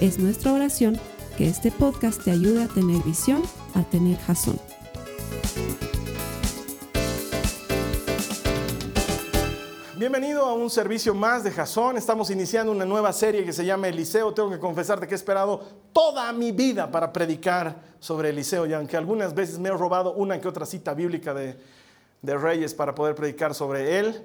Es nuestra oración que este podcast te ayude a tener visión, a tener jazón. Bienvenido a un servicio más de Jason. Estamos iniciando una nueva serie que se llama Eliseo. Tengo que confesarte que he esperado toda mi vida para predicar sobre Eliseo y aunque algunas veces me he robado una que otra cita bíblica de, de Reyes para poder predicar sobre él,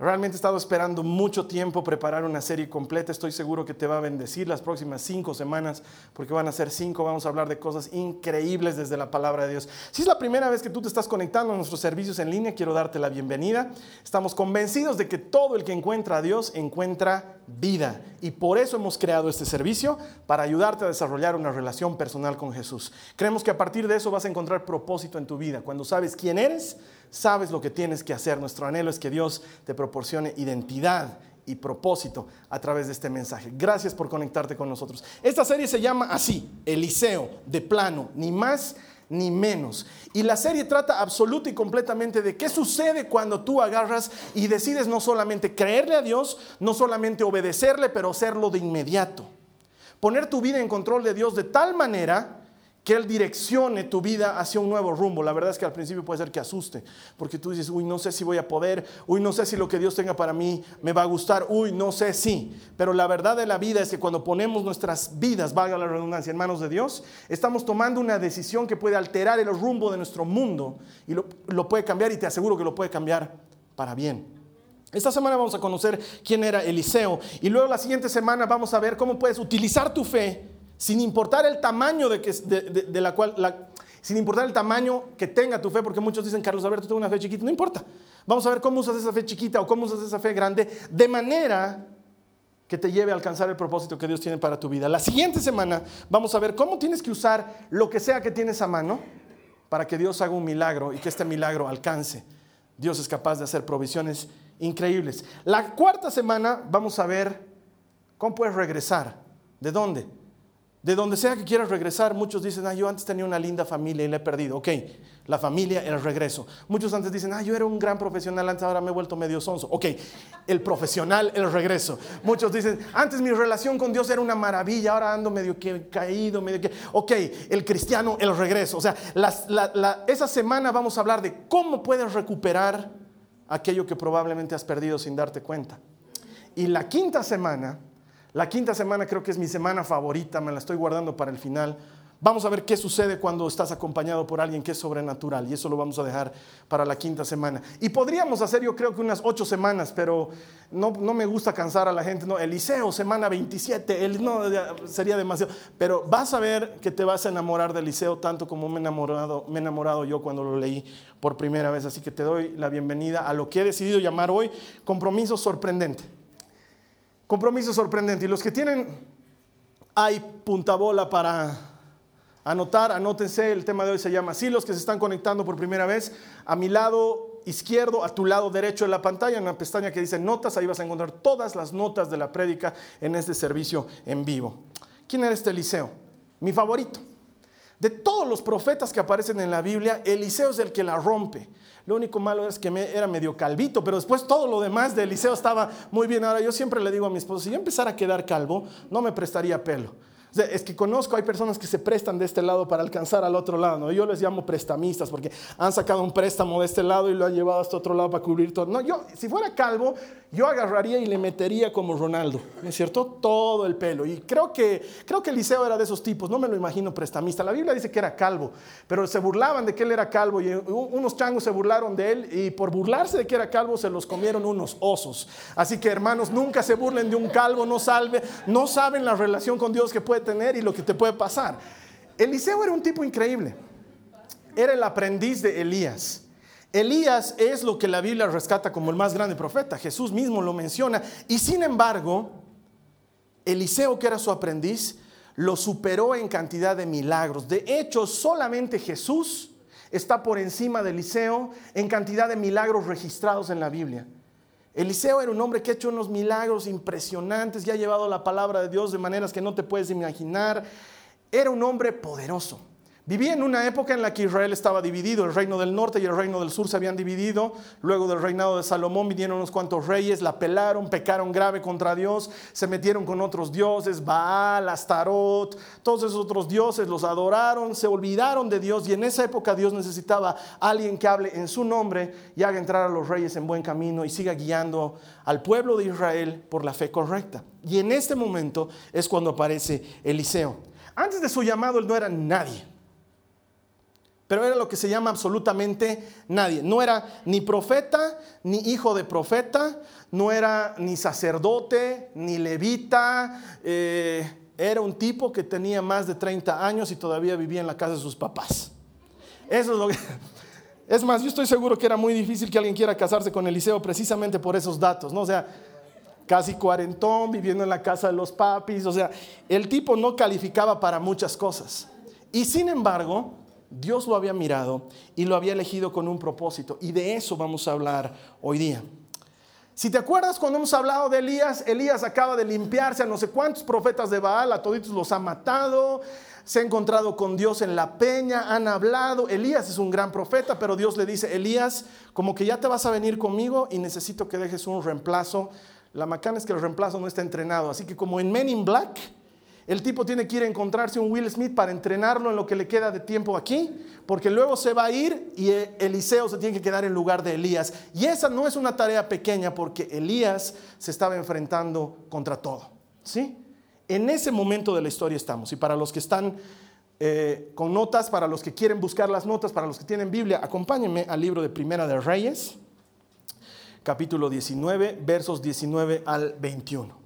Realmente he estado esperando mucho tiempo preparar una serie completa. Estoy seguro que te va a bendecir las próximas cinco semanas, porque van a ser cinco. Vamos a hablar de cosas increíbles desde la palabra de Dios. Si es la primera vez que tú te estás conectando a nuestros servicios en línea, quiero darte la bienvenida. Estamos convencidos de que todo el que encuentra a Dios encuentra vida. Y por eso hemos creado este servicio, para ayudarte a desarrollar una relación personal con Jesús. Creemos que a partir de eso vas a encontrar propósito en tu vida. Cuando sabes quién eres, sabes lo que tienes que hacer. Nuestro anhelo es que Dios te proporcione identidad y propósito a través de este mensaje. Gracias por conectarte con nosotros. Esta serie se llama así, Eliseo, de plano, ni más ni menos. Y la serie trata absoluta y completamente de qué sucede cuando tú agarras y decides no solamente creerle a Dios, no solamente obedecerle, pero hacerlo de inmediato. Poner tu vida en control de Dios de tal manera que Él direccione tu vida hacia un nuevo rumbo. La verdad es que al principio puede ser que asuste, porque tú dices, uy, no sé si voy a poder, uy, no sé si lo que Dios tenga para mí me va a gustar, uy, no sé si. Pero la verdad de la vida es que cuando ponemos nuestras vidas, valga la redundancia, en manos de Dios, estamos tomando una decisión que puede alterar el rumbo de nuestro mundo y lo, lo puede cambiar y te aseguro que lo puede cambiar para bien. Esta semana vamos a conocer quién era Eliseo y luego la siguiente semana vamos a ver cómo puedes utilizar tu fe sin importar el tamaño de, que, de, la cual, sin importar el tamaño que tenga tu fe, porque muchos dicen, Carlos Alberto, tengo una fe chiquita, no importa. Vamos a ver cómo usas esa fe chiquita o cómo usas esa fe grande, de manera que te lleve a alcanzar el propósito que Dios tiene para tu vida. La siguiente semana vamos a ver cómo tienes que usar lo que sea que tienes a mano para que Dios haga un milagro y que este milagro alcance. Dios es capaz de hacer provisiones increíbles. La cuarta semana vamos a ver cómo puedes regresar. ¿De dónde? De donde sea que quieras regresar, muchos dicen, ah, yo antes tenía una linda familia y la he perdido. Ok, la familia, el regreso. Muchos antes dicen, ah, yo era un gran profesional, ahora me he vuelto medio sonso. Ok, el profesional, el regreso. Muchos dicen, antes mi relación con Dios era una maravilla, ahora ando medio que caído, medio que... Ok, el cristiano, el regreso. O sea, esa semana vamos a hablar de cómo puedes recuperar aquello que probablemente has perdido sin darte cuenta. Y la quinta semana la quinta semana creo que es mi semana favorita, me la estoy guardando para el final. Vamos a ver qué sucede cuando estás acompañado por alguien que es sobrenatural y eso lo vamos a dejar para la quinta semana. Y podríamos hacer yo creo que unas ocho semanas, pero no, me gusta cansar a la gente. No, Eliseo, semana 27, el, no, sería demasiado. Pero vas a ver que te vas a enamorar de Eliseo tanto como me enamorado, me he enamorado yo cuando lo leí por primera vez. Así que te doy la bienvenida a lo que he decidido llamar hoy compromiso sorprendente. Compromiso sorprendente. Y los que tienen hay punta bola para anotar, anótense, el tema de hoy se llama así, los que se están conectando por primera vez, a mi lado izquierdo, a tu lado derecho de la pantalla, en una pestaña que dice notas, ahí vas a encontrar todas las notas de la prédica en este servicio en vivo. ¿Quién era este Eliseo? Mi favorito. De todos los profetas que aparecen en la Biblia, Eliseo es el que la rompe. Lo único malo es que me, era medio calvito, pero después todo lo demás de Eliseo estaba muy bien. Ahora yo siempre le digo a mi esposo, si yo empezara a quedar calvo, no me prestaría pelo es que conozco, hay personas que se prestan de este lado para alcanzar al otro lado. ¿no? Yo les llamo prestamistas porque han sacado un préstamo de este lado y lo han llevado hasta otro lado para cubrir todo. No, yo, si fuera calvo, yo agarraría y le metería como Ronaldo, ¿no es cierto? Todo el pelo. Y creo que, creo que Eliseo era de esos tipos, no me lo imagino prestamista. La Biblia dice que era calvo, pero se burlaban de que él era calvo y unos changos se burlaron de él y por burlarse de que era calvo se los comieron unos osos. Así que hermanos, nunca se burlen de un calvo, no salve, no saben la relación con Dios que puede tener y lo que te puede pasar. Eliseo era un tipo increíble. Era el aprendiz de Elías. Elías es lo que la Biblia rescata como el más grande profeta. Jesús mismo lo menciona. Y sin embargo, Eliseo, que era su aprendiz, lo superó en cantidad de milagros. De hecho, solamente Jesús está por encima de Eliseo en cantidad de milagros registrados en la Biblia. Eliseo era un hombre que ha hecho unos milagros impresionantes y ha llevado la palabra de Dios de maneras que no te puedes imaginar. Era un hombre poderoso. Vivía en una época en la que Israel estaba dividido, el reino del norte y el reino del sur se habían dividido, luego del reinado de Salomón vinieron unos cuantos reyes, la pelaron, pecaron grave contra Dios, se metieron con otros dioses, Baal, Astarot, todos esos otros dioses los adoraron, se olvidaron de Dios y en esa época Dios necesitaba alguien que hable en su nombre y haga entrar a los reyes en buen camino y siga guiando al pueblo de Israel por la fe correcta. Y en este momento es cuando aparece Eliseo. Antes de su llamado él no era nadie pero era lo que se llama absolutamente nadie. No era ni profeta, ni hijo de profeta, no era ni sacerdote, ni levita. Eh, era un tipo que tenía más de 30 años y todavía vivía en la casa de sus papás. Eso es lo que... Es más, yo estoy seguro que era muy difícil que alguien quiera casarse con Eliseo precisamente por esos datos, ¿no? O sea, casi cuarentón, viviendo en la casa de los papis, o sea, el tipo no calificaba para muchas cosas. Y sin embargo, Dios lo había mirado y lo había elegido con un propósito. Y de eso vamos a hablar hoy día. Si te acuerdas cuando hemos hablado de Elías, Elías acaba de limpiarse a no sé cuántos profetas de Baal, a toditos los ha matado, se ha encontrado con Dios en la peña, han hablado. Elías es un gran profeta, pero Dios le dice, Elías, como que ya te vas a venir conmigo y necesito que dejes un reemplazo. La macana es que el reemplazo no está entrenado, así que como en Men in Black, el tipo tiene que ir a encontrarse un Will Smith para entrenarlo en lo que le queda de tiempo aquí, porque luego se va a ir y Eliseo se tiene que quedar en lugar de Elías. Y esa no es una tarea pequeña porque Elías se estaba enfrentando contra todo. ¿sí? En ese momento de la historia estamos. Y para los que están eh, con notas, para los que quieren buscar las notas, para los que tienen Biblia, acompáñenme al libro de Primera de Reyes, capítulo 19, versos 19 al 21.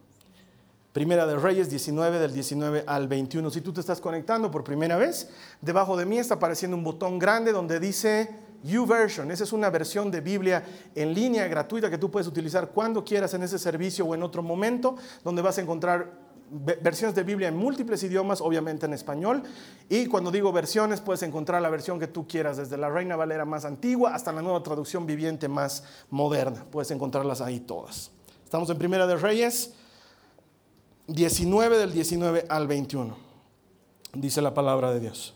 Primera de Reyes 19 del 19 al 21. Si tú te estás conectando por primera vez, debajo de mí está apareciendo un botón grande donde dice YouVersion. Esa es una versión de Biblia en línea gratuita que tú puedes utilizar cuando quieras en ese servicio o en otro momento, donde vas a encontrar versiones de Biblia en múltiples idiomas, obviamente en español. Y cuando digo versiones, puedes encontrar la versión que tú quieras, desde la Reina Valera más antigua hasta la nueva traducción viviente más moderna. Puedes encontrarlas ahí todas. Estamos en Primera de Reyes 19 del 19 al 21, dice la palabra de Dios.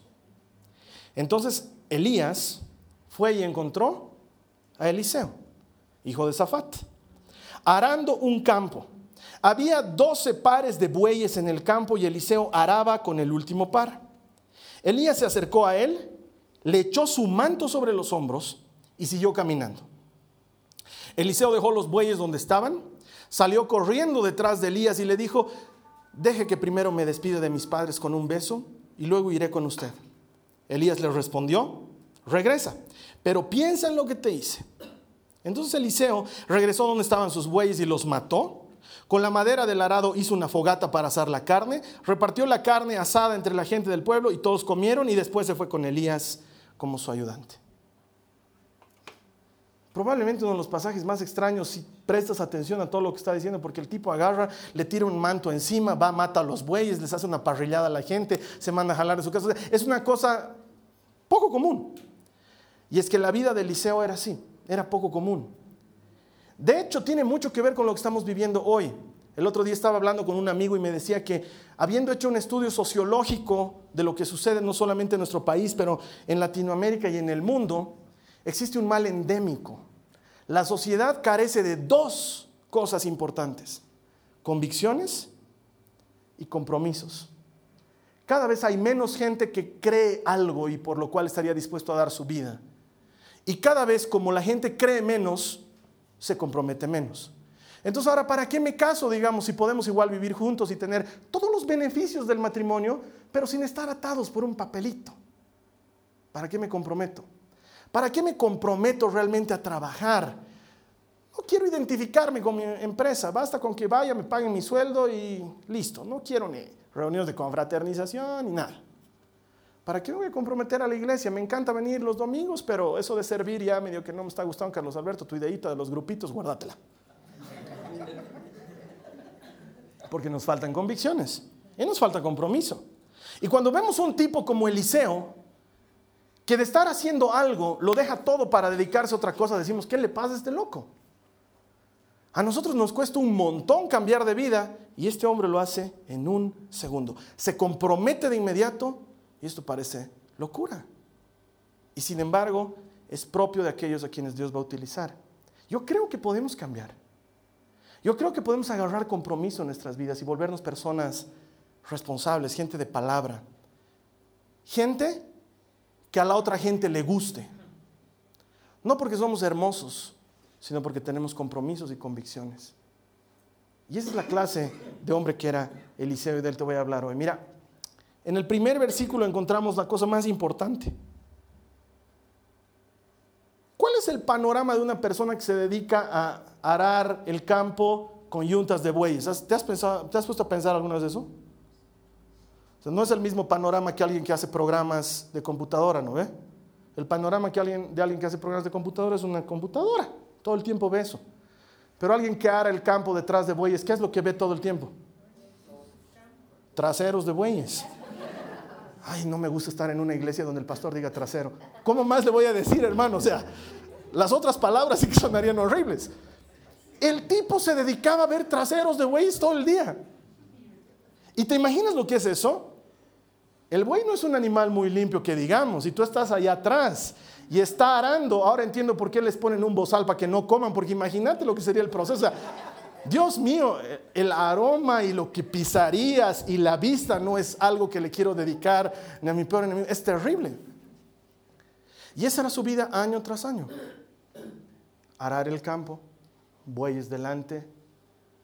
Entonces Elías fue y encontró a Eliseo, hijo de Zafat, arando un campo. Había doce pares de bueyes en el campo y Eliseo araba con el último par. Elías se acercó a él, le echó su manto sobre los hombros y siguió caminando. Eliseo dejó los bueyes donde estaban Salió corriendo detrás de Elías y le dijo, deje que primero me despide de mis padres con un beso y luego iré con usted. Elías le respondió, regresa, pero piensa en lo que te hice. Entonces Eliseo regresó donde estaban sus bueyes y los mató. Con la madera del arado hizo una fogata para asar la carne, repartió la carne asada entre la gente del pueblo y todos comieron y después se fue con Elías como su ayudante. Probablemente uno de los pasajes más extraños si prestas atención a todo lo que está diciendo, porque el tipo agarra, le tira un manto encima, va, mata a los bueyes, les hace una parrillada a la gente, se manda a jalar de su casa. Es una cosa poco común. Y es que la vida de Eliseo era así, era poco común. De hecho, tiene mucho que ver con lo que estamos viviendo hoy. El otro día estaba hablando con un amigo y me decía que habiendo hecho un estudio sociológico de lo que sucede no solamente en nuestro país, pero en Latinoamérica y en el mundo, existe un mal endémico la sociedad carece de dos cosas importantes, convicciones y compromisos. Cada vez hay menos gente que cree algo y por lo cual estaría dispuesto a dar su vida. Y cada vez como la gente cree menos, se compromete menos. Entonces ahora, ¿para qué me caso, digamos, si podemos igual vivir juntos y tener todos los beneficios del matrimonio, pero sin estar atados por un papelito? ¿Para qué me comprometo? ¿Para qué me comprometo realmente a trabajar? No quiero identificarme con mi empresa, basta con que vaya, me paguen mi sueldo y listo. No quiero ni reuniones de confraternización ni nada. ¿Para qué me voy a comprometer a la iglesia? Me encanta venir los domingos, pero eso de servir ya medio que no me está gustando, Carlos Alberto, tu ideita de los grupitos, guárdatela. Porque nos faltan convicciones y nos falta compromiso. Y cuando vemos un tipo como Eliseo, que de estar haciendo algo lo deja todo para dedicarse a otra cosa, decimos, ¿qué le pasa a este loco? A nosotros nos cuesta un montón cambiar de vida y este hombre lo hace en un segundo. Se compromete de inmediato y esto parece locura. Y sin embargo, es propio de aquellos a quienes Dios va a utilizar. Yo creo que podemos cambiar. Yo creo que podemos agarrar compromiso en nuestras vidas y volvernos personas responsables, gente de palabra. Gente que a la otra gente le guste. No porque somos hermosos, sino porque tenemos compromisos y convicciones. Y esa es la clase de hombre que era Eliseo y de él te voy a hablar hoy. Mira, en el primer versículo encontramos la cosa más importante. ¿Cuál es el panorama de una persona que se dedica a arar el campo con yuntas de bueyes? ¿Te has, pensado, ¿te has puesto a pensar alguna vez eso? No es el mismo panorama que alguien que hace programas de computadora, ¿no ve? El panorama que alguien, de alguien que hace programas de computadora es una computadora. Todo el tiempo ve eso. Pero alguien que ara el campo detrás de bueyes, ¿qué es lo que ve todo el tiempo? Traseros de bueyes. Ay, no me gusta estar en una iglesia donde el pastor diga trasero. ¿Cómo más le voy a decir, hermano? O sea, las otras palabras sí que sonarían horribles. El tipo se dedicaba a ver traseros de bueyes todo el día. ¿Y te imaginas lo que es eso? El buey no es un animal muy limpio que digamos, y tú estás allá atrás y está arando, ahora entiendo por qué les ponen un bozal para que no coman, porque imagínate lo que sería el proceso. Dios mío, el aroma y lo que pisarías y la vista no es algo que le quiero dedicar ni a mi peor enemigo. Es terrible. Y esa era su vida año tras año. Arar el campo, bueyes delante,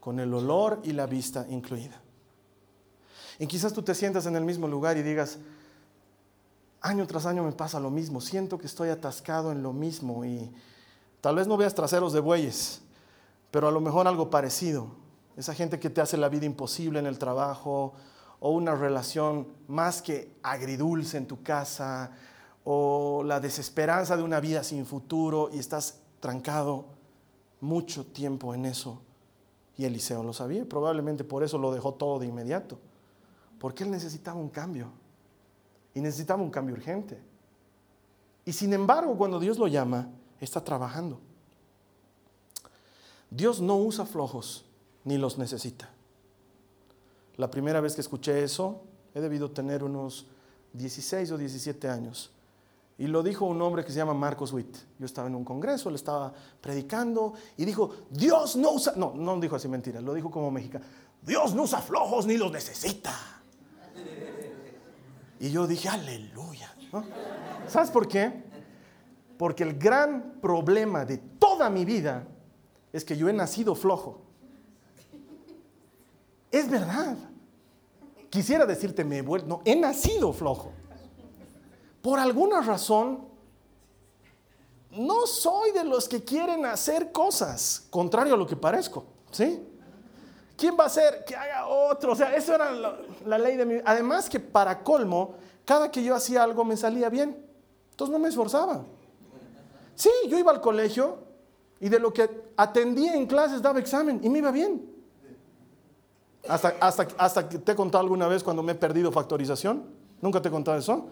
con el olor y la vista incluida. Y quizás tú te sientas en el mismo lugar y digas, año tras año me pasa lo mismo, siento que estoy atascado en lo mismo y tal vez no veas traseros de bueyes, pero a lo mejor algo parecido. Esa gente que te hace la vida imposible en el trabajo o una relación más que agridulce en tu casa o la desesperanza de una vida sin futuro y estás trancado mucho tiempo en eso. Y Eliseo lo sabía, probablemente por eso lo dejó todo de inmediato, porque él necesitaba un cambio y necesitaba un cambio urgente. Y sin embargo, cuando Dios lo llama, está trabajando. Dios no usa flojos ni los necesita. La primera vez que escuché eso, he debido tener unos 16 o 17 años. Y lo dijo un hombre que se llama Marcos Witt. Yo estaba en un congreso, le estaba predicando y dijo, Dios no usa, no, no dijo así mentira, lo dijo como mexicano, Dios no usa flojos ni los necesita. Y yo dije, aleluya. ¿Sabes por qué? Porque el gran problema de toda mi vida es que yo he nacido flojo. Es verdad. Quisiera decirte, me he vuelto, no, he nacido flojo. Por alguna razón, no soy de los que quieren hacer cosas, contrario a lo que parezco, ¿sí? ¿Quién va a hacer que haga otro? O sea, eso era la, ley de mi... Además que para colmo, cada que yo hacía algo me salía bien. Entonces no me esforzaba. Sí, yo iba al colegio y de lo que atendía en clases daba examen y me iba bien. Hasta, hasta, hasta que te he contado alguna vez cuando me he perdido factorización. ¿Nunca te he contado eso?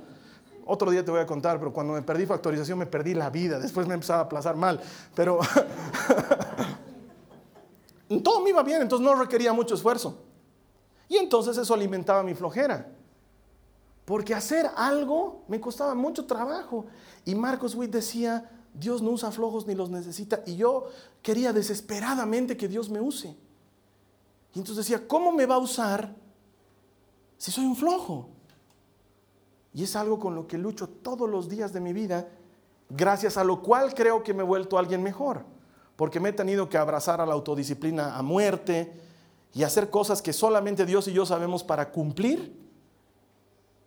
Otro día te voy a contar, pero cuando me perdí factorización me perdí la vida. Después me empezaba a aplazar mal. Pero todo me iba bien, entonces no requería mucho esfuerzo. Y entonces eso alimentaba mi flojera. Porque hacer algo me costaba mucho trabajo. Y Marcos Witt decía, Dios no usa flojos ni los necesita. Y yo quería desesperadamente que Dios me use. Y entonces decía, ¿cómo me va a usar si soy un flojo? Y es algo con lo que lucho todos los días de mi vida, gracias a lo cual creo que me he vuelto alguien mejor. Porque me he tenido que abrazar a la autodisciplina a muerte y hacer cosas que solamente Dios y yo sabemos para cumplir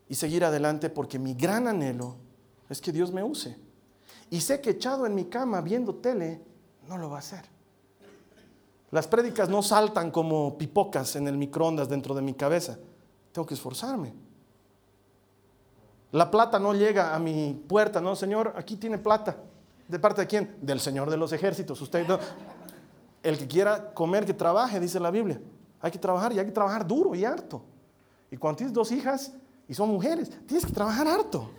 y seguir adelante porque mi gran anhelo es que Dios me use. Y sé que echado en mi cama viendo tele, no lo va a hacer. Las prédicas no saltan como pipocas en el microondas dentro de mi cabeza. Tengo que esforzarme. La plata no llega a mi puerta, no, Señor, aquí tiene plata. ¿De parte de quién? Del Señor de los ejércitos. Usted El que quiera comer, que trabaje, dice la Biblia. Hay que trabajar y hay que trabajar duro y harto. Y cuando tienes dos hijas, y son mujeres, tienes que trabajar harto.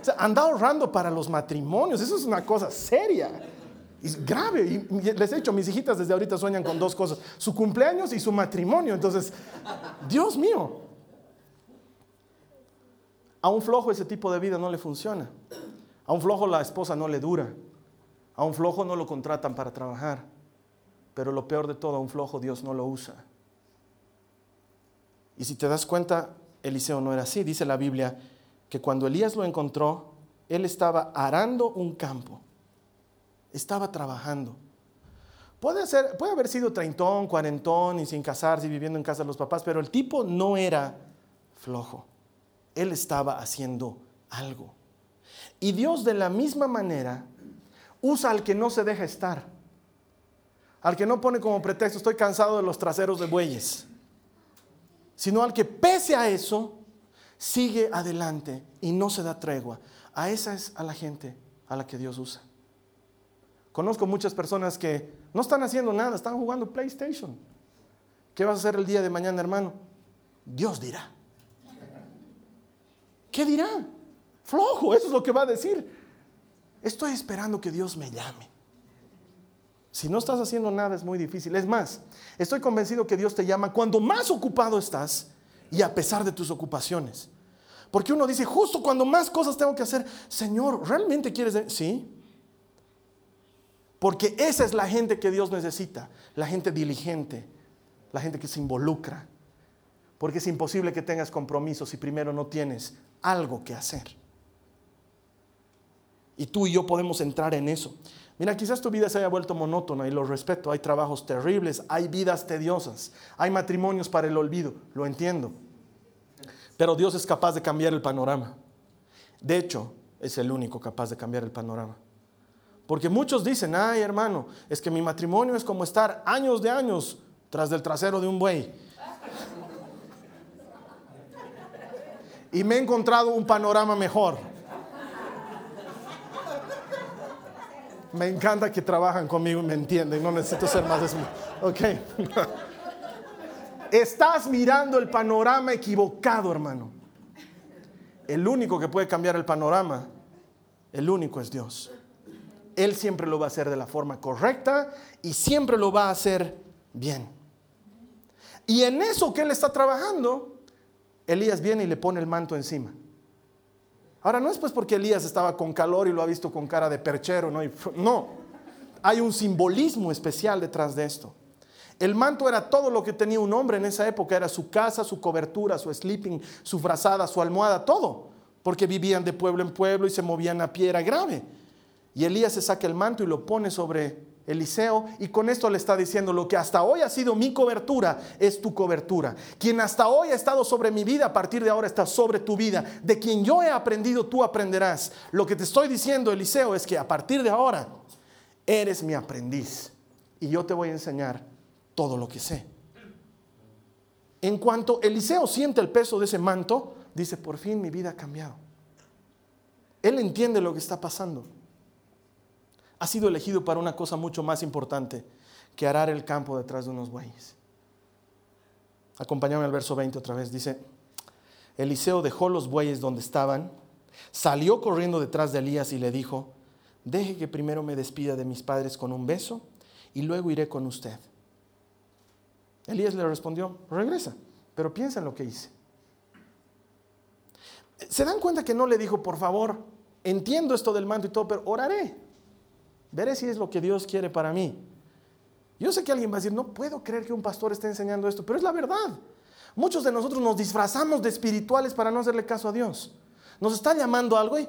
O sea, anda ahorrando para los matrimonios, eso es una cosa seria. Y grave. Y les he dicho, mis hijitas desde ahorita sueñan con dos cosas, su cumpleaños y su matrimonio. Entonces, Dios mío, a un flojo ese tipo de vida no le funciona. A un flojo la esposa no le dura. A un flojo no lo contratan para trabajar. Pero lo peor de todo, a un flojo Dios no lo usa. Y si te das cuenta, Eliseo no era así. Dice la Biblia que cuando Elías lo encontró, él estaba arando un campo. Estaba trabajando. Puede, ser, puede haber sido treintón, cuarentón y sin casarse y viviendo en casa de los papás, pero el tipo no era flojo. Él estaba haciendo algo. Y Dios de la misma manera usa al que no se deja estar. Al que no pone como pretexto, estoy cansado de los traseros de bueyes sino al que pese a eso sigue adelante y no se da tregua. A esa es a la gente a la que Dios usa. Conozco muchas personas que no están haciendo nada, están jugando PlayStation. ¿Qué vas a hacer el día de mañana, hermano? Dios dirá. ¿Qué dirá? Flojo, eso es lo que va a decir. Estoy esperando que Dios me llame. Si no estás haciendo nada es muy difícil. Es más, estoy convencido que Dios te llama cuando más ocupado estás y a pesar de tus ocupaciones. Porque uno dice, justo cuando más cosas tengo que hacer, Señor, ¿realmente quieres? Sí. Porque esa es la gente que Dios necesita, la gente diligente, la gente que se involucra. Porque es imposible que tengas compromisos si primero no tienes algo que hacer. Y tú y yo podemos entrar en eso. Mira, quizás tu vida se haya vuelto monótona y lo respeto. Hay trabajos terribles, hay vidas tediosas, hay matrimonios para el olvido, lo entiendo. Pero Dios es capaz de cambiar el panorama. De hecho, es el único capaz de cambiar el panorama. Porque muchos dicen, ay hermano, es que mi matrimonio es como estar años de años tras del trasero de un buey. Y me he encontrado un panorama mejor. Me encanta que trabajan conmigo y me entienden. No necesito ser más. Ok. Estás mirando el panorama equivocado, hermano. El único que puede cambiar el panorama, el único es Dios. Él siempre lo va a hacer de la forma correcta y siempre lo va a hacer bien. Y en eso que él está trabajando, Elías viene y le pone el manto encima. Ahora, no es pues porque Elías estaba con calor y lo ha visto con cara de perchero, no, no. Hay un simbolismo especial detrás de esto. El manto era todo lo que tenía un hombre en esa época, era su casa, su cobertura, su sleeping, su frazada, su almohada, todo, porque vivían de pueblo en pueblo y se movían a pie, era grave. Y Elías se saca el manto y lo pone sobre Eliseo y con esto le está diciendo lo que hasta hoy ha sido mi cobertura es tu cobertura. Quien hasta hoy ha estado sobre mi vida, a partir de ahora está sobre tu vida. De quien yo he aprendido, tú aprenderás. Lo que te estoy diciendo, Eliseo, es que a partir de ahora eres mi aprendiz y yo te voy a enseñar todo lo que sé. En cuanto Eliseo siente el peso de ese manto, dice, por fin mi vida ha cambiado. Él entiende lo que está pasando ha sido elegido para una cosa mucho más importante que arar el campo detrás de unos bueyes. Acompáñame al verso 20 otra vez. Dice, Eliseo dejó los bueyes donde estaban, salió corriendo detrás de Elías y le dijo, deje que primero me despida de mis padres con un beso y luego iré con usted. Elías le respondió, regresa, pero piensa en lo que hice. ¿Se dan cuenta que no le dijo, por favor, entiendo esto del manto y todo, pero oraré? Veré si es lo que Dios quiere para mí. Yo sé que alguien va a decir, no puedo creer que un pastor esté enseñando esto, pero es la verdad. Muchos de nosotros nos disfrazamos de espirituales para no hacerle caso a Dios. Nos está llamando algo y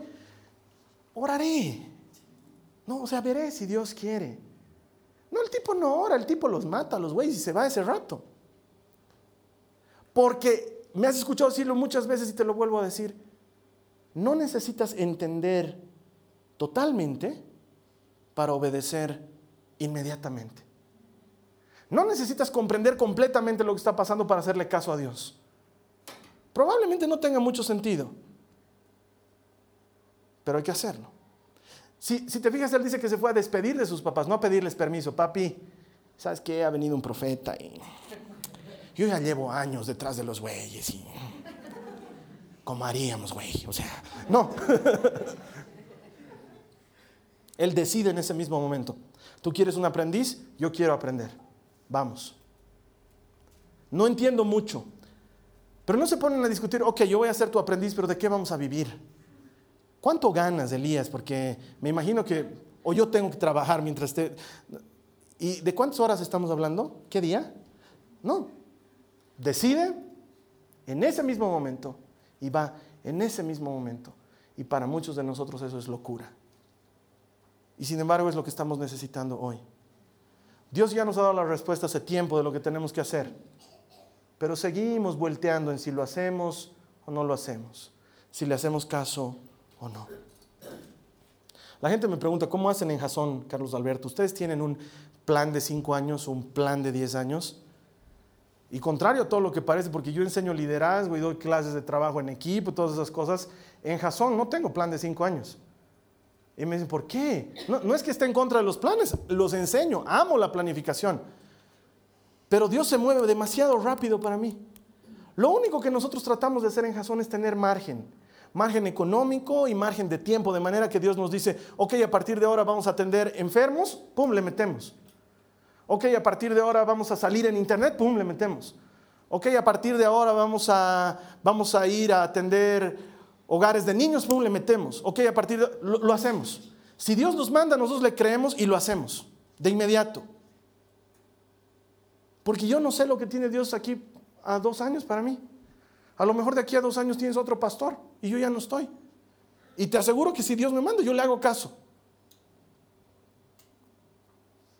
oraré. No, o sea, veré si Dios quiere. No, el tipo no ora, el tipo los mata los güeyes y se va ese rato. Porque me has escuchado decirlo muchas veces y te lo vuelvo a decir. No necesitas entender totalmente para obedecer inmediatamente. No necesitas comprender completamente lo que está pasando para hacerle caso a Dios. Probablemente no tenga mucho sentido, pero hay que hacerlo. Si, te fijas, él dice que se fue a despedir de sus papás, no a pedirles permiso. Papi, ¿sabes qué? Ha venido un profeta y yo ya llevo años detrás de los bueyes. Y... como haríamos, güey. O sea, no. Él decide en ese mismo momento. Tú quieres un aprendiz, yo quiero aprender. Vamos. No entiendo mucho. Pero no se ponen a discutir, ok, yo voy a ser tu aprendiz, pero ¿de qué vamos a vivir? ¿Cuánto ganas, Elías? Porque me imagino que, o yo tengo que trabajar mientras esté... ¿Y de cuántas horas estamos hablando? ¿Qué día? No. Decide en ese mismo momento y va en ese mismo momento. Y para muchos de nosotros eso es locura. Y sin embargo es lo que estamos necesitando hoy. Dios ya nos ha dado la respuesta hace tiempo de lo que tenemos que hacer. Pero seguimos volteando en si lo hacemos o no lo hacemos. Si le hacemos caso o no. La gente me pregunta, ¿cómo hacen en Jason, Carlos Alberto? ¿Ustedes tienen un plan de cinco años o un plan de diez años? Y contrario a todo lo que parece, porque yo enseño liderazgo y doy clases de trabajo en equipo, todas esas cosas, en Jason no tengo plan de cinco años. Y me dicen, ¿por qué? No, es que esté en contra de los planes, los enseño, amo la planificación. Pero Dios se mueve demasiado rápido para mí. Lo único que nosotros tratamos de hacer en Jason es tener margen, margen económico y margen de tiempo, de manera que Dios nos dice, ok, a partir de ahora vamos a atender enfermos, pum, le metemos. Ok, a partir de ahora vamos a salir en internet, pum, le metemos. Ok, a partir de ahora vamos a, vamos a ir a atender hogares de niños, le metemos. Ok, a partir de lo, lo hacemos. Si Dios nos manda, nosotros le creemos y lo hacemos de inmediato. Porque yo no sé lo que tiene Dios aquí a dos años para mí. A lo mejor de aquí a dos años tienes otro pastor y yo ya no estoy. Y te aseguro que si Dios me manda, yo le hago caso.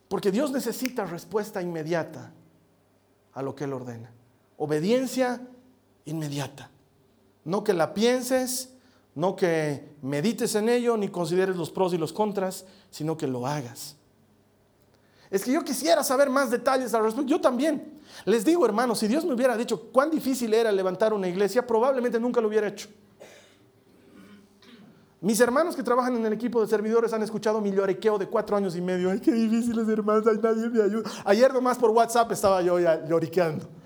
Porque Dios necesita respuesta inmediata a lo que Él ordena. Obediencia inmediata. No que la pienses, no que medites en ello, ni consideres los pros y los contras, sino que lo hagas. Es que yo quisiera saber más detalles al respecto. Yo también. Les digo, hermanos, si Dios me hubiera dicho cuán difícil era levantar una iglesia, probablemente nunca lo hubiera hecho. Mis hermanos que trabajan en el equipo de servidores han escuchado mi lloriqueo de cuatro años y medio. Ay, qué difíciles hermanos, ay, nadie me ayuda. Ayer nomás por WhatsApp estaba yo ya lloriqueando.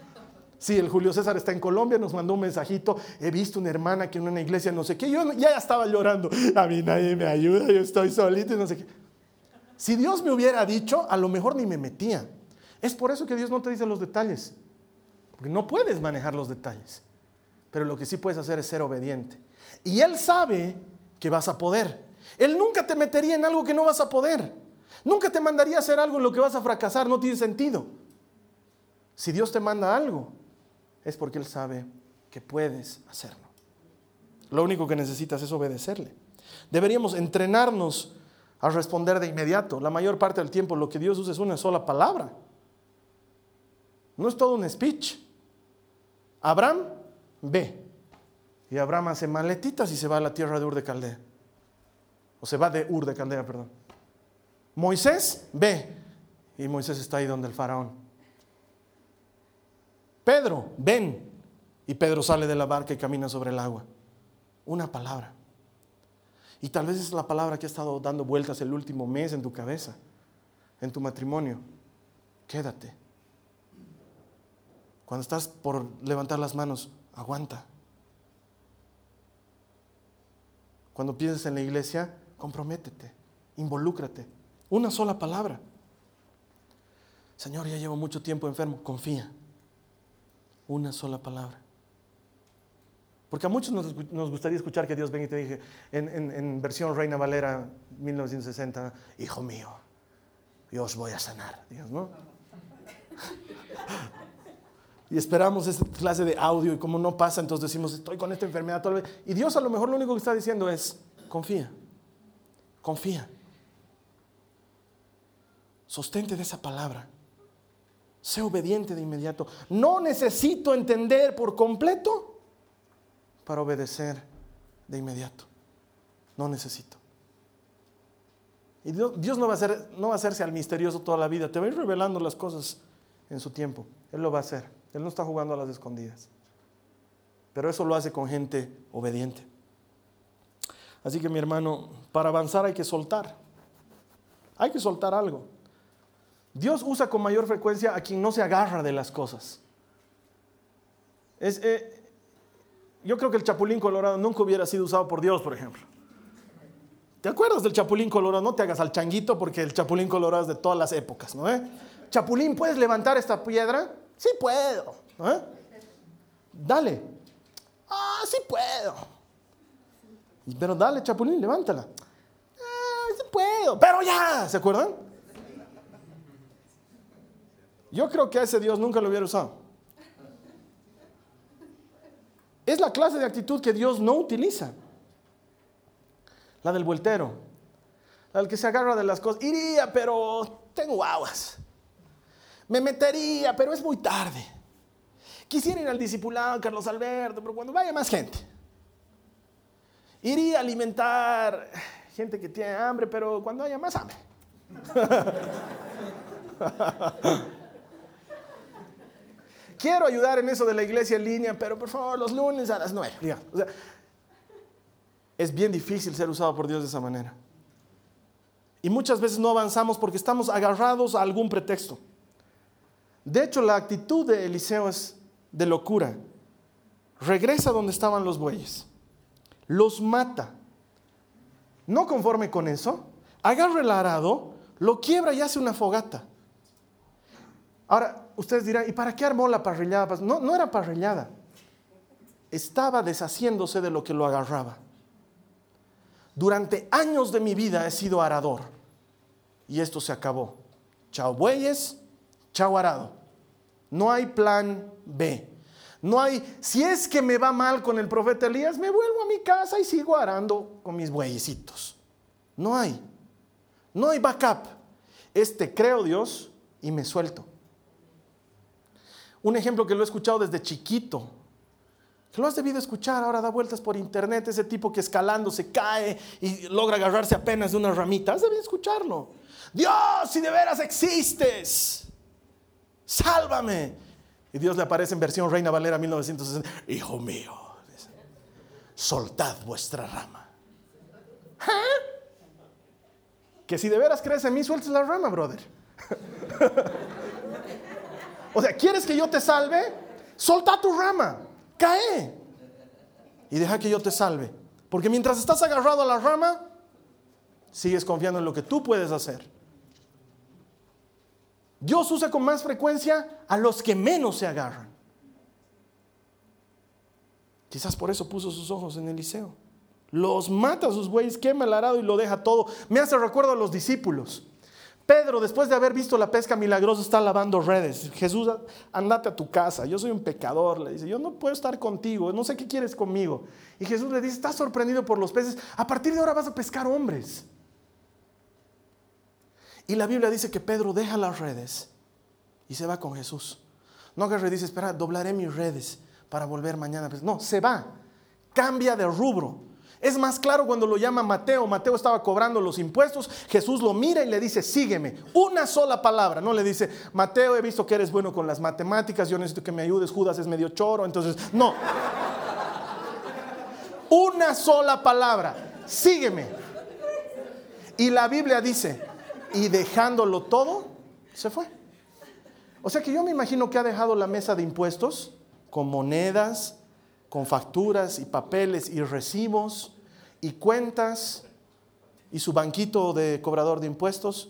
Sí, el Julio César está en Colombia, nos mandó un mensajito. He visto una hermana que en una iglesia no sé qué. Yo ya estaba llorando. A mí nadie me ayuda, yo estoy solito y no sé qué. Si Dios me hubiera dicho, a lo mejor ni me metía. Es por eso que Dios no te dice los detalles. Porque no puedes manejar los detalles. Pero lo que sí puedes hacer es ser obediente. Y Él sabe que vas a poder. Él nunca te metería en algo que no vas a poder. Nunca te mandaría a hacer algo en lo que vas a fracasar. No tiene sentido. Si Dios te manda algo, es porque Él sabe que puedes hacerlo. Lo único que necesitas es obedecerle. Deberíamos entrenarnos a responder de inmediato. La mayor parte del tiempo lo que Dios usa es una sola palabra. No es todo un speech. Abraham, ve. Y Abraham hace maletitas y se va a la tierra de Ur de Caldea. O se va de Ur de Caldea, perdón. Moisés, ve. Y Moisés está ahí donde el faraón. Pedro, ven. Y Pedro sale de la barca y camina sobre el agua. Una palabra. Y tal vez es la palabra que ha estado dando vueltas el último mes en tu cabeza, en tu matrimonio. Quédate. Cuando estás por levantar las manos, aguanta. Cuando pienses en la iglesia, comprométete, involúcrate. Una sola palabra. Señor, ya llevo mucho tiempo enfermo, confía. Una sola palabra. Porque a muchos nos, gustaría escuchar que Dios venga y te dije, en, versión Reina Valera 1960, hijo mío, yo os voy a sanar. Dios, ¿no? y esperamos esa clase de audio y como no pasa, entonces decimos, estoy con esta enfermedad toda vez. Y Dios a lo mejor lo único que está diciendo es, confía, confía. Sostente de esa palabra. Sé obediente de inmediato. No necesito entender por completo para obedecer de inmediato. No necesito. Y Dios no va, a hacer, no va a hacerse al misterioso toda la vida. Te va a ir revelando las cosas en su tiempo. Él lo va a hacer. Él no está jugando a las escondidas. Pero eso lo hace con gente obediente. Así que mi hermano, para avanzar hay que soltar. Hay que soltar algo. Dios usa con mayor frecuencia a quien no se agarra de las cosas. Eh, yo creo que el chapulín colorado nunca hubiera sido usado por Dios, por ejemplo. ¿Te acuerdas del chapulín colorado? No te hagas al changuito porque el chapulín colorado es de todas las épocas, ¿no? Eh? Chapulín, ¿puedes levantar esta piedra? Sí puedo. ¿no? Dale. Ah, sí puedo. Pero dale, chapulín, levántala. Ah, sí puedo. Pero ya, ¿se acuerdan? Yo creo que a ese Dios nunca lo hubiera usado. Es la clase de actitud que Dios no utiliza. La del vueltero. La del que se agarra de las cosas. Iría, pero tengo aguas. Me metería, pero es muy tarde. Quisiera ir al discipulado, Carlos Alberto, pero cuando vaya más gente. Iría a alimentar gente que tiene hambre, pero cuando haya más hambre. Quiero ayudar en eso de la iglesia en línea, pero por favor, los lunes a las nueve. es bien difícil ser usado por Dios de esa manera. Y muchas veces no avanzamos porque estamos agarrados a algún pretexto. De hecho, la actitud de Eliseo es de locura. Regresa donde estaban los bueyes. Los mata. No conforme con eso, agarra el arado, lo quiebra y hace una fogata. Ahora, ustedes dirán, ¿y para qué armó la parrillada? No, no era parrillada. Estaba deshaciéndose de lo que lo agarraba. Durante años de mi vida he sido arador. Y esto se acabó. Chao bueyes, chao arado. No hay plan B. No hay, si es que me va mal con el profeta Elías, me vuelvo a mi casa y sigo arando con mis bueyecitos. No hay. No hay backup. Este creo Dios y me suelto. Un ejemplo que lo he escuchado desde chiquito, que lo has debido escuchar, ahora da vueltas por internet, ese tipo que escalando se cae y logra agarrarse apenas de una ramita, has debido escucharlo. Dios, si de veras existes, sálvame. Y Dios le aparece en versión Reina Valera 1960, hijo mío, soltad vuestra rama. ¿Eh? Que si de veras crees en mí, sueltes la rama, brother. O sea, ¿quieres que yo te salve? Solta tu rama, cae y deja que yo te salve. Porque mientras estás agarrado a la rama, sigues confiando en lo que tú puedes hacer. Dios usa con más frecuencia a los que menos se agarran. Quizás por eso puso sus ojos en Eliseo. Los mata a sus bueyes, quema el arado y lo deja todo. Me hace recuerdo a los discípulos. Pedro, después de haber visto la pesca milagrosa, está lavando redes. Jesús, andate a tu casa, yo soy un pecador. Le dice, yo no puedo estar contigo, no sé qué quieres conmigo. Y Jesús le dice, estás sorprendido por los peces, a partir de ahora vas a pescar hombres. Y la Biblia dice que Pedro deja las redes y se va con Jesús. No agarre dice, espera, doblaré mis redes para volver mañana. No, se va, cambia de rubro. Es más claro cuando lo llama Mateo. Mateo estaba cobrando los impuestos. Jesús lo mira y le dice, sígueme. Una sola palabra. No le dice, Mateo, he visto que eres bueno con las matemáticas. Yo necesito que me ayudes. Judas es medio choro. Entonces, no. Una sola palabra. Sígueme. Y la Biblia dice, y dejándolo todo, se fue. O sea que yo me imagino que ha dejado la mesa de impuestos con monedas, con facturas y papeles y recibos y cuentas y su banquito de cobrador de impuestos,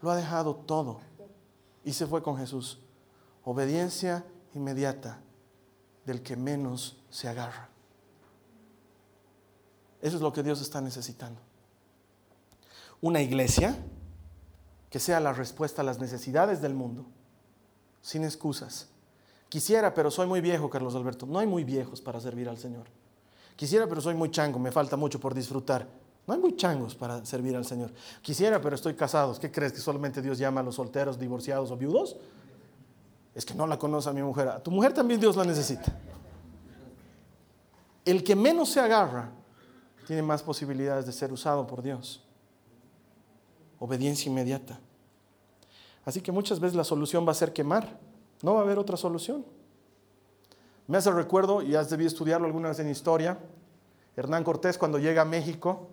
lo ha dejado todo y se fue con Jesús. Obediencia inmediata del que menos se agarra. Eso es lo que Dios está necesitando. Una iglesia que sea la respuesta a las necesidades del mundo, sin excusas Quisiera, pero soy muy viejo, Carlos Alberto. No hay muy viejos para servir al Señor. Quisiera, pero soy muy chango, me falta mucho por disfrutar. No hay muy changos para servir al Señor. Quisiera, pero estoy casado. ¿Qué crees que solamente Dios llama a los solteros, divorciados o viudos? Es que no la conoce a mi mujer. A tu mujer también Dios la necesita. El que menos se agarra tiene más posibilidades de ser usado por Dios. Obediencia inmediata. Así que muchas veces la solución va a ser quemar. No va a haber otra solución. Me hace recuerdo, y has debido estudiarlo alguna vez en historia, Hernán Cortés cuando llega a México,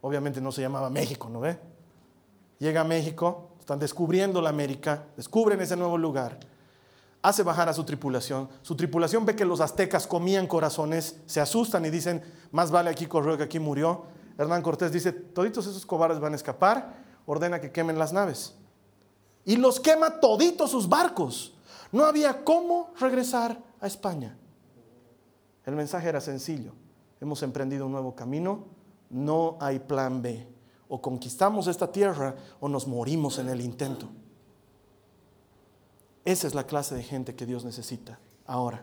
obviamente no se llamaba México, ¿no ve? Llega a México, están descubriendo la América, descubren ese nuevo lugar. hace bajar a su tripulación. Su tripulación ve que los aztecas comían corazones, se asustan y dicen, más vale aquí corrió que aquí murió. Hernán Cortés dice, toditos esos cobardes van a escapar, ordena que quemen las naves. Y los quema toditos sus barcos. No había cómo regresar a España. El mensaje era sencillo. Hemos emprendido un nuevo camino, no hay plan B. O conquistamos esta tierra o nos morimos en el intento. Esa es la clase de gente que Dios necesita ahora.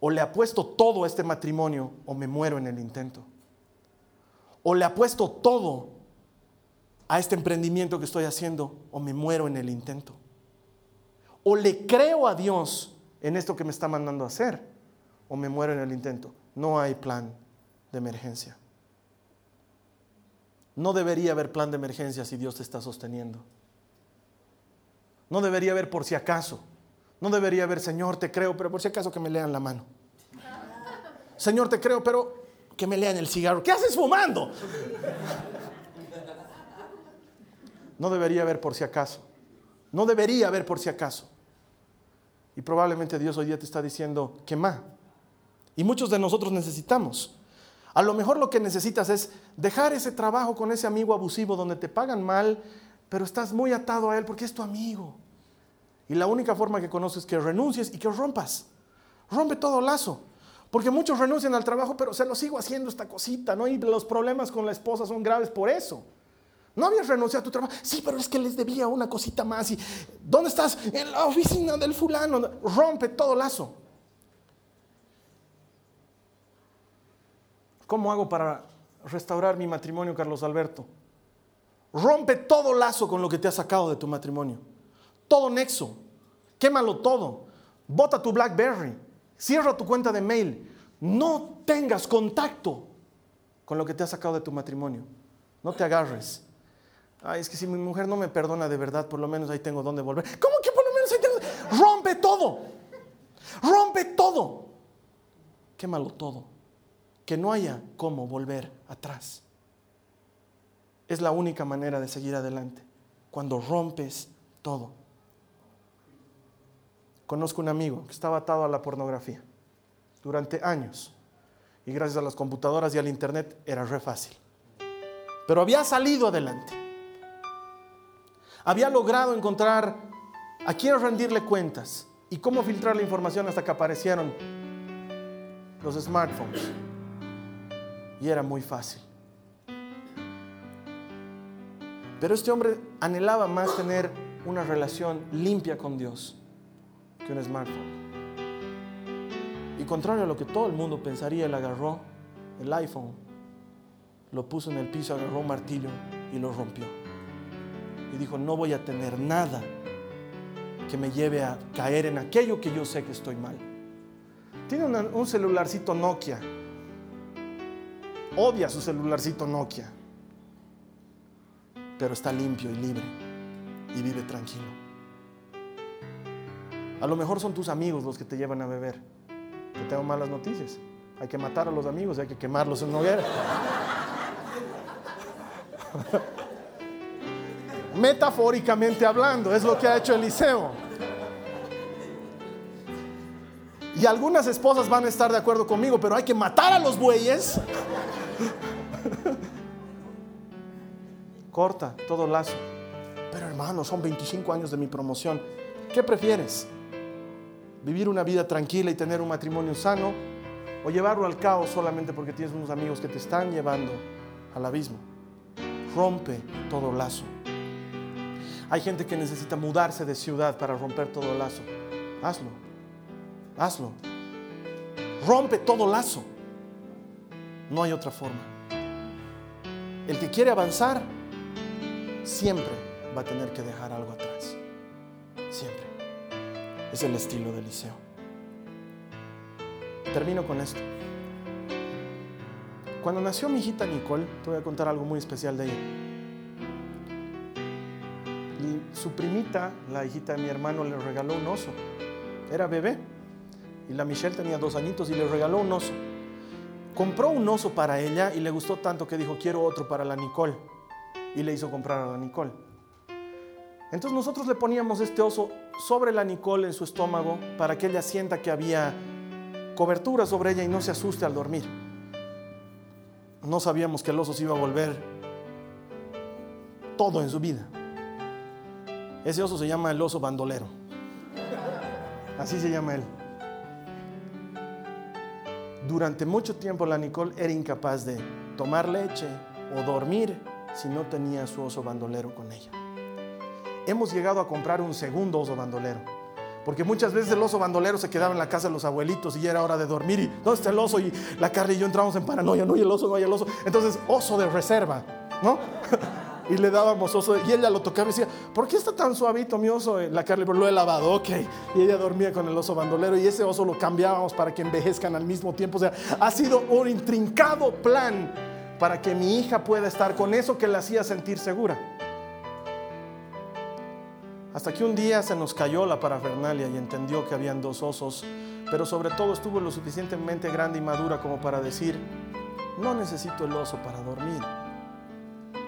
O le apuesto todo a este matrimonio o me muero en el intento. O le apuesto todo a este emprendimiento que estoy haciendo o me muero en el intento. O le creo a Dios en esto que me está mandando a hacer o me muero en el intento. No hay plan de emergencia. No debería haber plan de emergencia si Dios te está sosteniendo. No debería haber por si acaso. No debería haber, Señor, te creo, pero por si acaso que me lean la mano. Señor, te creo, pero que me lean el cigarro. ¿Qué haces fumando? No debería haber por si acaso. No debería haber por si acaso. Y probablemente Dios hoy día te está diciendo, que más. Y muchos de nosotros necesitamos. A lo mejor lo que necesitas es dejar ese trabajo con ese amigo abusivo donde te pagan mal, pero estás muy atado a él porque es tu amigo. Y la única forma que conoces es que renuncies y que rompas. Rompe todo lazo. Porque muchos renuncian al trabajo, pero se lo sigo haciendo esta cosita, ¿no? Y los problemas con la esposa son graves por eso. No habías renunciado a tu trabajo. Sí, pero es que les debía una cosita más. ¿Dónde estás? En la oficina del fulano. Rompe todo lazo. ¿Cómo hago para restaurar mi matrimonio, Carlos Alberto? Rompe todo lazo con lo que te ha sacado de tu matrimonio. Todo nexo. Quémalo todo. Bota tu Blackberry. Cierra tu cuenta de mail. No tengas contacto con lo que te ha sacado de tu matrimonio. No te agarres. Ay, es que si mi mujer no me perdona de verdad, por lo menos ahí tengo donde volver. ¿Cómo que por lo menos ahí tengo? Rompe todo. Rompe todo. Quémalo todo. Que no haya cómo volver atrás. Es la única manera de seguir adelante, cuando rompes todo. Conozco un amigo que estaba atado a la pornografía durante años y gracias a las computadoras y al internet era re fácil. Pero había salido adelante. Había logrado encontrar a quién rendirle cuentas y cómo filtrar la información hasta que aparecieron los smartphones. Y era muy fácil. Pero este hombre anhelaba más tener una relación limpia con Dios que un smartphone. Y contrario a lo que todo el mundo pensaría, él agarró el iPhone, lo puso en el piso, agarró un martillo y lo rompió. Y dijo, no voy a tener nada que me lleve a caer en aquello que yo sé que estoy mal. Tiene un celularcito Nokia. Odia su celularcito Nokia pero está limpio y libre y vive tranquilo. A lo mejor son tus amigos los que te llevan a beber. Te tengo malas noticias. Hay que matar a los amigos, hay que quemarlos en hoguera. Metafóricamente hablando, es lo que ha hecho Eliseo. Y algunas esposas van a estar de acuerdo conmigo, pero hay que matar a los bueyes corta todo lazo. Pero hermano, son 25 años de mi promoción. ¿Qué prefieres? ¿Vivir una vida tranquila y tener un matrimonio sano? ¿O llevarlo al caos solamente porque tienes unos amigos que te están llevando al abismo? Rompe todo lazo. Hay gente que necesita mudarse de ciudad para romper todo lazo. Hazlo. Hazlo. Rompe todo lazo. No hay otra forma. El que quiere avanzar, siempre va a tener que dejar algo atrás. Siempre. Es el estilo de Eliseo. Termino con esto. Cuando nació mi hijita Nicole, te voy a contar algo muy especial de ella. Su primita, la hijita de mi hermano, le regaló un oso. Era bebé. Y la Michelle tenía dos añitos y le regaló un oso. Compró un oso para ella y le gustó tanto que dijo, quiero otro para la Nicole y le hizo comprar a la Nicole. Entonces nosotros le poníamos este oso sobre la Nicole en su estómago para que ella sienta que había cobertura sobre ella y no se asuste al dormir. No sabíamos que el oso se iba a volver todo en su vida. Ese oso se llama el oso bandolero. Así se llama él. Durante mucho tiempo la Nicole era incapaz de tomar leche o dormir si no tenía su oso bandolero con ella hemos llegado a comprar un segundo oso bandolero. Porque muchas veces el oso bandolero se quedaba en la casa de los abuelitos y era hora de dormir. ¿Y dónde está el oso? Y la Carly y yo entramos en paranoia. No hay el oso, no hay el oso. Entonces, oso de reserva, ¿no? Y le dábamos oso. Y ella lo tocaba y decía, ¿por qué está tan suavito mi oso? La Carly, lo he lavado, ok. Y ella dormía con el oso bandolero y ese oso lo cambiábamos para que envejezcan al mismo tiempo. O sea, ha sido un intrincado plan para que mi hija pueda estar con eso que la hacía sentir segura. Hasta que un día se nos cayó la parafernalia y entendió que habían dos osos, pero sobre todo estuvo lo suficientemente grande y madura como para decir, no necesito el oso para dormir,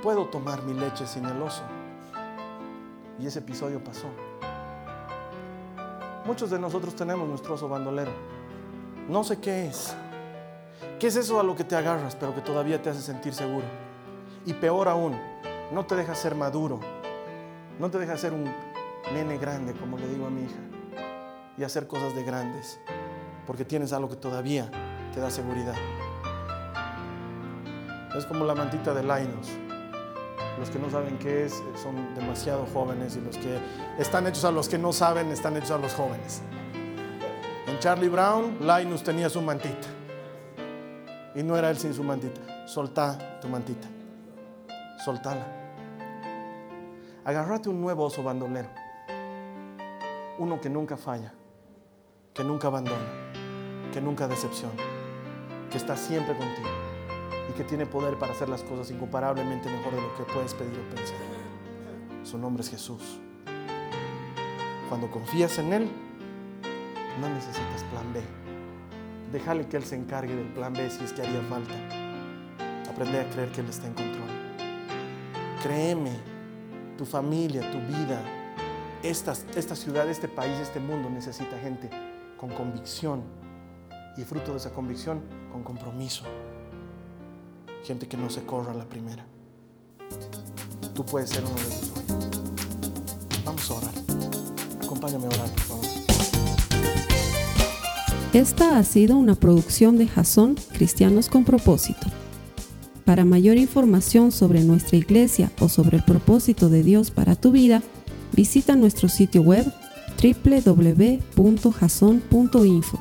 puedo tomar mi leche sin el oso. Y ese episodio pasó. Muchos de nosotros tenemos nuestro oso bandolero. No sé qué es. ¿Qué es eso a lo que te agarras, pero que todavía te hace sentir seguro? Y peor aún, no te deja ser maduro, no te deja ser un nene grande, como le digo a mi hija, y hacer cosas de grandes, porque tienes algo que todavía te da seguridad. Es como la mantita de Linus. Los que no saben qué es son demasiado jóvenes y los que están hechos a los que no saben están hechos a los jóvenes. En Charlie Brown, Linus tenía su mantita. Y no era él sin su mantita. Soltá tu mantita. Soltala. Agárrate un nuevo oso bandolero uno que nunca falla, que nunca abandona, que nunca decepciona, que está siempre contigo y que tiene poder para hacer las cosas incomparablemente mejor de lo que puedes pedir o pensar. Su nombre es Jesús. Cuando confías en Él, no necesitas plan B. Déjale que Él se encargue del plan B si es que haría falta. Aprende a creer que Él está en control. Créeme, tu familia, tu vida, esta, esta ciudad, este país, este mundo necesita gente con convicción y fruto de esa convicción con compromiso. Gente que no se corra la primera. Tú puedes ser uno de esos Vamos a orar. Acompáñame a orar, por favor. Esta ha sido una producción de Jason Cristianos con Propósito. Para mayor información sobre nuestra iglesia o sobre el propósito de Dios para tu vida, Visita nuestro sitio web www.jason.info.